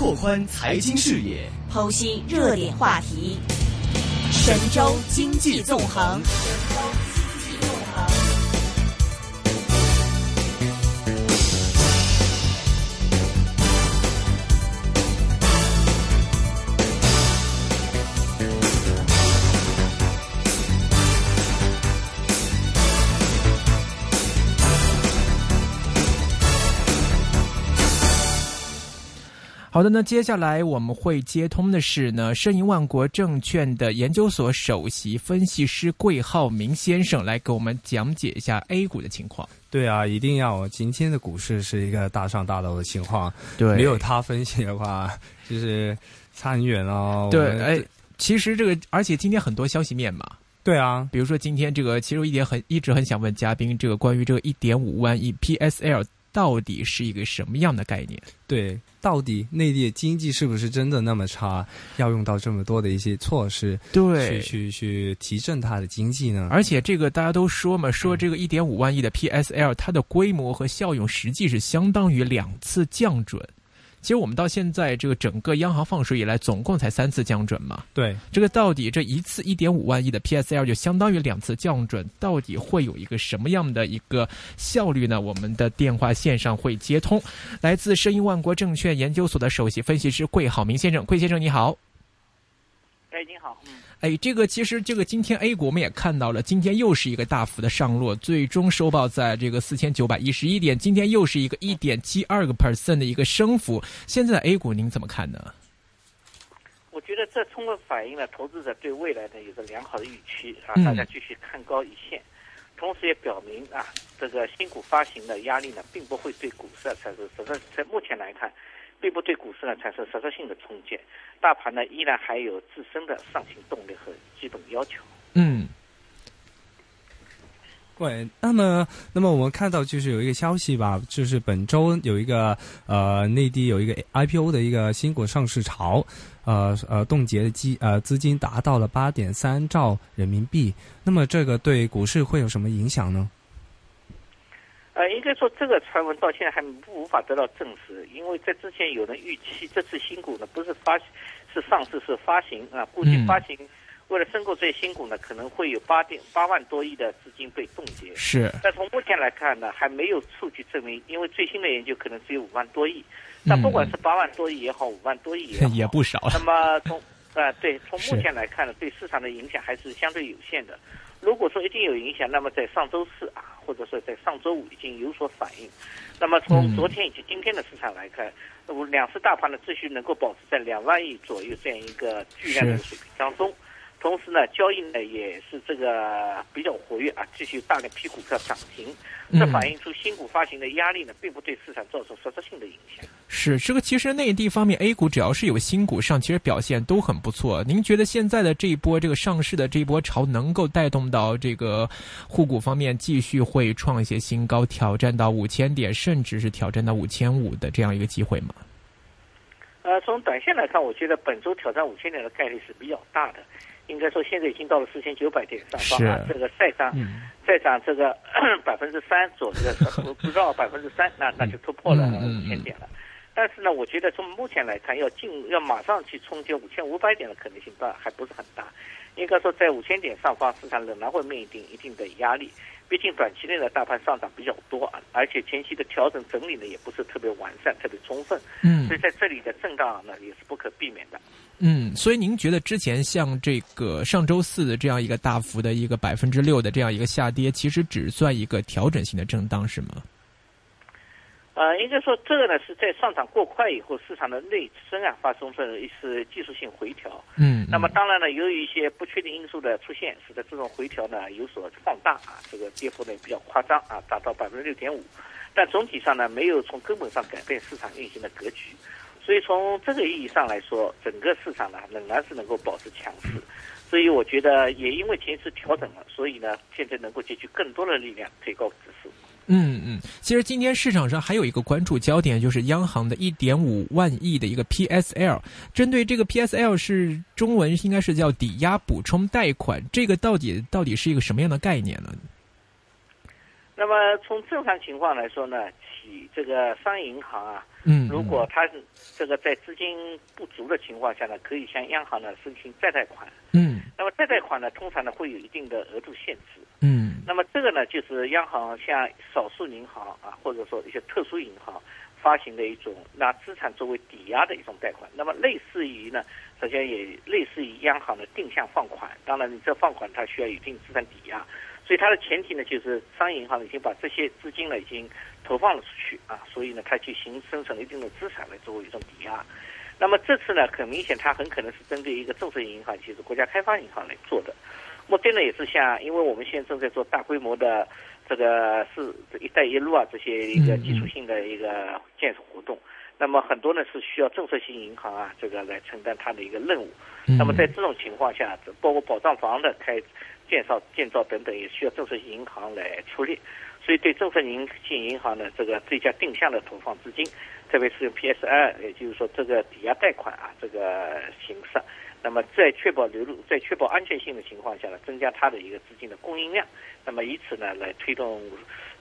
拓宽财经视野，剖析热点话题，神州经济纵横。好的，那接下来我们会接通的是呢，申银万国证券的研究所首席分析师桂浩明先生来给我们讲解一下 A 股的情况。对啊，一定要今天的股市是一个大上大落的情况。对，没有他分析的话，就是差很远哦。对，哎，其实这个，而且今天很多消息面嘛。对啊，比如说今天这个，其实我一点很一直很想问嘉宾，这个关于这个一点五万亿 PSL 到底是一个什么样的概念？对。到底内地经济是不是真的那么差？要用到这么多的一些措施，对，去去去提振它的经济呢？而且这个大家都说嘛，说这个一点五万亿的 PSL，它的规模和效用实际是相当于两次降准。其实我们到现在这个整个央行放水以来，总共才三次降准嘛。对，这个到底这一次一点五万亿的 PSL 就相当于两次降准，到底会有一个什么样的一个效率呢？我们的电话线上会接通，来自申银万国证券研究所的首席分析师桂好明先生，桂先生你好。哎，您好，嗯。哎，这个其实这个今天 A 股我们也看到了，今天又是一个大幅的上落，最终收报在这个四千九百一十一点，今天又是一个一点七二个 percent 的一个升幅。现在 A 股您怎么看呢？我觉得这充分反映了投资者对未来的有个良好的预期啊，大家继续看高一线，同时也表明啊，这个新股发行的压力呢，并不会对股市产生实质，在目前来看。并不对股市呢产生实质性的冲击，大盘呢依然还有自身的上行动力和基本要求。嗯，对，那么，那么我们看到就是有一个消息吧，就是本周有一个呃内地有一个 IPO 的一个新股上市潮，呃呃冻结的基呃资金达到了八点三兆人民币，那么这个对股市会有什么影响呢？呃，应该说这个传闻到现在还无法得到证实，因为在之前有人预期这次新股呢不是发是上市是发行啊，估计发行为了申购这些新股呢可能会有八点八万多亿的资金被冻结。是。但从目前来看呢，还没有数据证明，因为最新的研究可能只有五万多亿。但不管是八万多亿也好，五万多亿也好，也不少。那么从啊 对，从目前来看呢，对市场的影响还是相对有限的。如果说一定有影响，那么在上周四啊，或者说在上周五已经有所反应。那么从昨天以及今天的市场来看，那么两市大盘的秩序能够保持在两万亿左右这样一个巨量的水平当中。同时呢，交易呢也是这个比较活跃啊，继续大量批股票涨停，这反映出新股发行的压力呢，并不对市场造成实质性的影响。是这个，其实内地方面 A 股只要是有新股上，其实表现都很不错。您觉得现在的这一波这个上市的这一波潮，能够带动到这个沪股方面继续会创一些新高，挑战到五千点，甚至是挑战到五千五的这样一个机会吗？呃，从短线来看，我觉得本周挑战五千点的概率是比较大的。应该说，现在已经到了四千九百点上方啊，这个再涨，再涨这个 百分之三左右，不不到 百分之三，那那就突破了五千点了。但是呢，我觉得从目前来看，要进要马上去冲击五千五百点的可能性，倒还不是很大。应该说，在五千点上方，市场仍然会面临一定的压力。毕竟短期内的大盘上涨比较多啊，而且前期的调整整理呢也不是特别完善、特别充分，嗯，所以在这里的震荡呢也是不可避免的。嗯，所以您觉得之前像这个上周四的这样一个大幅的一个百分之六的这样一个下跌，其实只算一个调整性的震荡，是吗？呃，应该说这个呢是在上涨过快以后，市场的内生啊发生了一次技术性回调。嗯。那么当然呢，由于一些不确定因素的出现，使得这种回调呢有所放大啊，这个跌幅呢比较夸张啊，达到百分之六点五。但总体上呢，没有从根本上改变市场运行的格局。所以从这个意义上来说，整个市场呢仍然是能够保持强势。所以我觉得也因为前次调整了，所以呢现在能够集聚更多的力量推高指数。嗯嗯，其实今天市场上还有一个关注焦点，就是央行的一点五万亿的一个 PSL。针对这个 PSL 是中文应该是叫抵押补充贷款，这个到底到底是一个什么样的概念呢？那么从正常情况来说呢，企这个商业银行啊，嗯，如果它这个在资金不足的情况下呢，可以向央行呢申请再贷款。嗯，那么再贷款呢，通常呢会有一定的额度限制。那么这个呢，就是央行向少数银行啊，或者说一些特殊银行发行的一种拿资产作为抵押的一种贷款。那么类似于呢，首先也类似于央行的定向放款。当然，你这放款它需要有一定资产抵押。所以它的前提呢，就是商业银行已经把这些资金呢已经投放了出去啊，所以呢，它就形生成了一定的资产来作为一种抵押。那么这次呢，很明显，它很可能是针对一个政策性银行，就是国家开发银行来做的。目的呢，也是像，因为我们现在正在做大规模的这个是“一带一路”啊这些一个基础性的一个建设活动，那么很多呢是需要政策性银行啊这个来承担它的一个任务。那么在这种情况下，包括保障房的开。建造、建造等等也需要政策性银行来处理，所以对政策性银行的这个最佳定向的投放资金，特别是用 PSI，也就是说这个抵押贷款啊这个形式，那么在确保流入、在确保安全性的情况下呢，增加它的一个资金的供应量，那么以此呢来推动。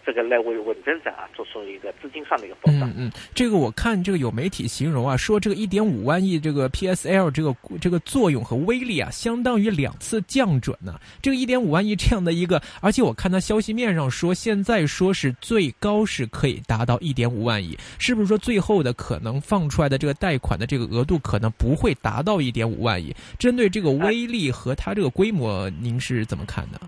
这个来为稳增长啊，做出一个资金上的一个保障。嗯嗯，这个我看这个有媒体形容啊，说这个一点五万亿这个 PSL 这个这个作用和威力啊，相当于两次降准呢。这个一点五万亿这样的一个，而且我看它消息面上说，现在说是最高是可以达到一点五万亿，是不是说最后的可能放出来的这个贷款的这个额度可能不会达到一点五万亿？针对这个威力和它这个规模，您是怎么看的？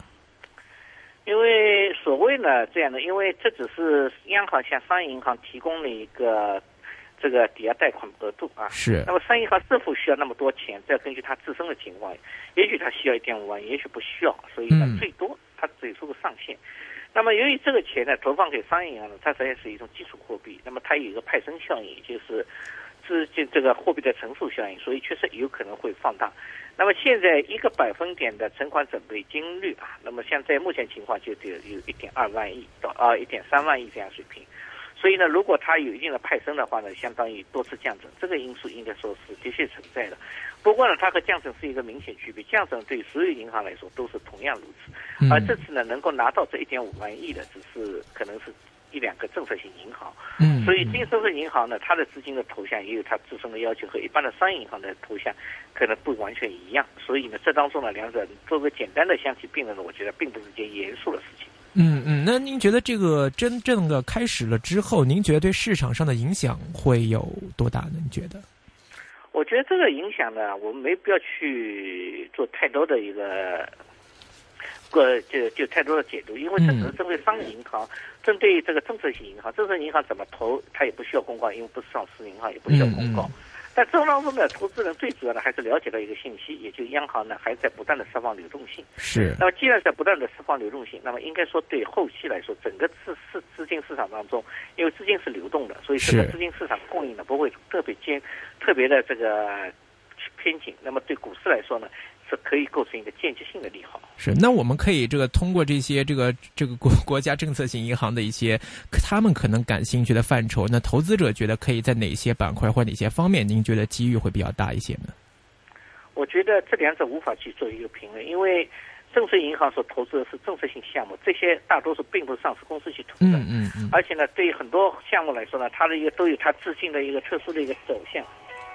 因为所谓呢这样的，因为这只是央行向商业银行提供了一个这个抵押贷款额度啊。是。那么商业银行是否需要那么多钱？这要根据它自身的情况，也许它需要一点五万，也许不需要。所以呢，最多它只出个上限。那么由于这个钱呢投放给商业银行呢，它实际上是一种基础货币，那么它有一个派生效应，就是资金这个货币的乘数效应，所以确实有可能会放大。那么现在一个百分点的存款准备金率啊，那么现在目前情况就得有一点二万亿到啊一点三万亿这样水平，所以呢，如果它有一定的派生的话呢，相当于多次降准，这个因素应该说是的确存在的。不过呢，它和降准是一个明显区别，降准对所有银行来说都是同样如此，而这次呢，能够拿到这一点五万亿的，只是可能是。一两个政策性银行，嗯，所以金收的银行呢，它的资金的投向也有它自身的要求，和一般的商业银行的投向可能不完全一样。所以呢，这当中呢，两者做个简单的相提并论呢，我觉得并不是一件严肃的事情。嗯嗯，那您觉得这个真正的开始了之后，您觉得对市场上的影响会有多大呢？你觉得？我觉得这个影响呢，我们没必要去做太多的一个。个就就太多的解读，因为这只是针对商业银行，针对这个政策性银行，政策银行怎么投，它也不需要公告，因为不是上市银行，也不需要公告。但这当中呢，投资人最主要的还是了解到一个信息，也就央行呢还在不断的释放流动性。是。那么既然在不断的释放流动性，那么应该说对后期来说，整个资资资金市场当中，因为资金是流动的，所以整个资金市场供应呢不会特别坚特别的这个偏紧。那么对股市来说呢？是可以构成一个间接性的利好。是，那我们可以这个通过这些这个这个国 国家政策性银行的一些他们可能感兴趣的范畴，那投资者觉得可以在哪些板块或哪些方面，您觉得机遇会比较大一些呢？我觉得这两者无法去做一个评论，因为政策银行所投资的是政策性项目，这些大多数并不是上市公司去投的。嗯嗯嗯。而且呢，对于很多项目来说呢，它的一个都有它自信的一个特殊的一个走向，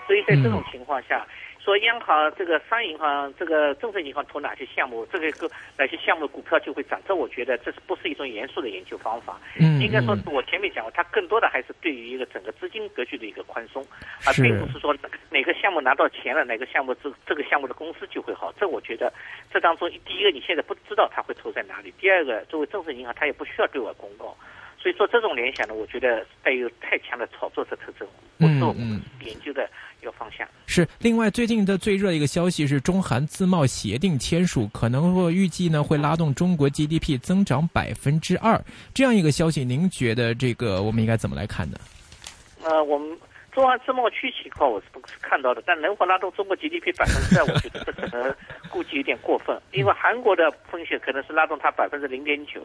所以在这种情况下。说央行这个商业银行这个政策银行投哪些项目，这个个哪些项目股票就会涨，这我觉得这是不是一种严肃的研究方法？嗯，应该说是我前面讲过，它更多的还是对于一个整个资金格局的一个宽松，而并不是说哪个项目拿到钱了，哪个项目这这个项目的公司就会好。这我觉得这当中第一个你现在不知道它会投在哪里，第二个作为政策银行它也不需要对外公告。所以说这种联想呢，我觉得带有太强的炒作的特征，不是我们研究的一个方向。是另外最近的最热一个消息是中韩自贸协定签署，可能会预计呢会拉动中国 GDP 增长百分之二这样一个消息，您觉得这个我们应该怎么来看呢？呃，我们。中韩自贸区情况我是不是看到的，但能否拉动中国 GDP 百分之二，我觉得这可能估计有点过分，因为韩国的风险可能是拉动它百分之零点九，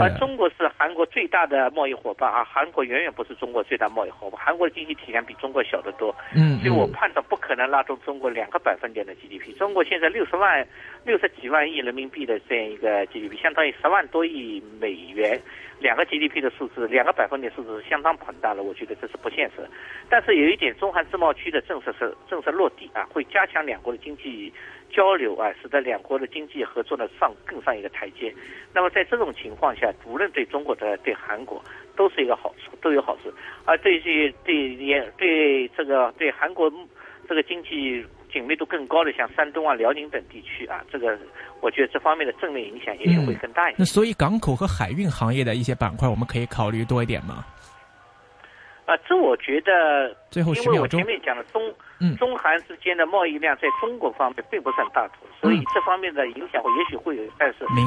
而中国是韩国最大的贸易伙伴啊，韩国远远不是中国最大贸易伙伴，韩国的经济体量比中国小得多，嗯，所以我判断不可能拉动中国两个百分点的 GDP。中国现在六十万六十几万亿人民币的这样一个 GDP，相当于十万多亿美元，两个 GDP 的数字，两个百分点数字是相当庞大的，我觉得这是不现实。但是有一点，中韩自贸区的政策是政策落地啊，会加强两国的经济交流啊，使得两国的经济合作呢上更上一个台阶。那么在这种情况下，无论对中国的对韩国都是一个好处，都有好处。而对这对也对这个对韩国这个经济。紧密度更高的，像山东啊、辽宁等地区啊，这个我觉得这方面的正面影响也许会更大一些。那所以港口和海运行业的一些板块，我们可以考虑多一点吗？啊，这我觉得，因为我前面讲的中中韩之间的贸易量在中国方面并不算大头，所以这方面的影响也许会有，但是。